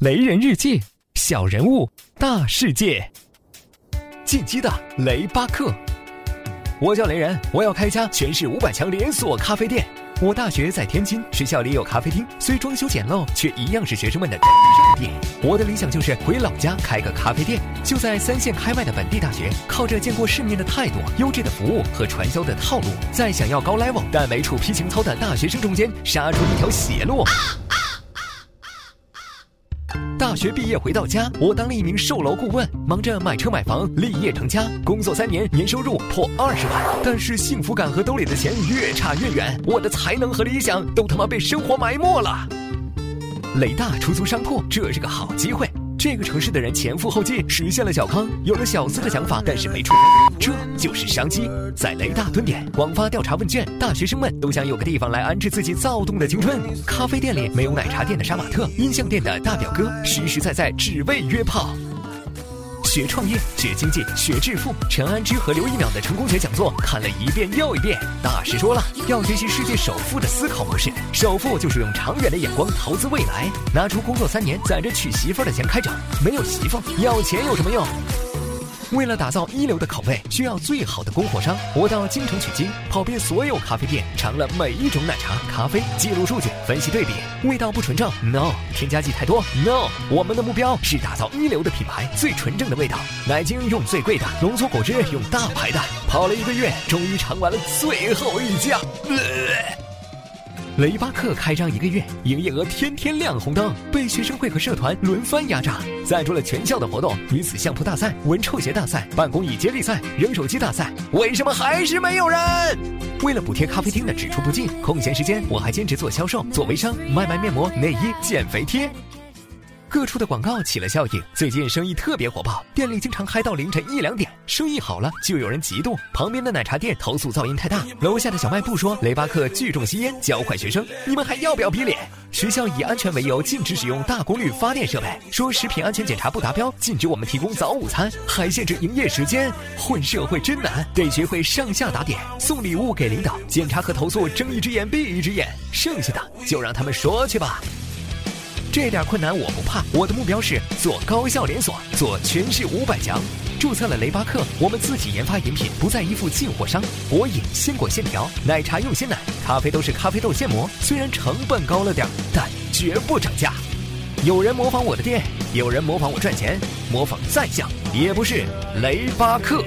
雷人日记，小人物，大世界。进击的雷巴克，我叫雷人，我要开家全市五百强连锁咖啡店。我大学在天津，学校里有咖啡厅，虽装修简陋，却一样是学生们的圣地。我的理想就是回老家开个咖啡店，就在三线开外的本地大学，靠着见过世面的态度、优质的服务和传销的套路，在想要高 level 但没处批情操的大学生中间杀出一条血路。大学毕业回到家，我当了一名售楼顾问，忙着买车买房，立业成家。工作三年，年收入破二十万，但是幸福感和兜里的钱越差越远。我的才能和理想都他妈被生活埋没了。雷大出租商铺，这是个好机会。这个城市的人前赴后继实现了小康，有了小资的想法，但是没出门，这就是商机。在雷大蹲点广发调查问卷，大学生们都想有个地方来安置自己躁动的青春。咖啡店里没有奶茶店的杀马特，音像店的大表哥，实实在在只为约炮。学创业，学经济，学致富。陈安之和刘一秒的成功学讲座看了一遍又一遍。大师说了，要学习世界首富的思考模式。首富就是用长远的眼光投资未来，拿出工作三年攒着娶媳妇的钱开整。没有媳妇，要钱有什么用？为了打造一流的口味，需要最好的供货商。我到京城取经，跑遍所有咖啡店，尝了每一种奶茶、咖啡，记录数据，分析对比，味道不纯正，no；添加剂太多，no。我们的目标是打造一流的品牌，最纯正的味道。奶精用最贵的，浓缩果汁用大牌的。跑了一个月，终于尝完了最后一家。呃雷巴克开张一个月，营业额天天亮红灯，被学生会和社团轮番压榨，赞助了全校的活动：女子相扑大赛、闻臭鞋大赛、办公椅接力赛、扔手机大赛。为什么还是没有人？为了补贴咖啡厅的只出不进，空闲时间我还兼职做销售，做微商，卖卖面膜、内衣、减肥贴。各处的广告起了效应，最近生意特别火爆，店里经常嗨到凌晨一两点。生意好了，就有人嫉妒。旁边的奶茶店投诉噪音太大，楼下的小卖部说雷巴克聚众吸烟，教坏学生。你们还要不要逼脸？学校以安全为由禁止使用大功率发电设备，说食品安全检查不达标，禁止我们提供早午餐，还限制营业时间。混社会真难，得学会上下打点，送礼物给领导，检查和投诉睁一只眼闭一只眼，剩下的就让他们说去吧。这点困难我不怕，我的目标是做高效连锁，做全市五百强。注册了雷巴克，我们自己研发饮品，不再依附进货商。果饮鲜果线条，奶茶用鲜奶，咖啡都是咖啡豆现磨。虽然成本高了点，但绝不涨价。有人模仿我的店，有人模仿我赚钱，模仿再像也不是雷巴克。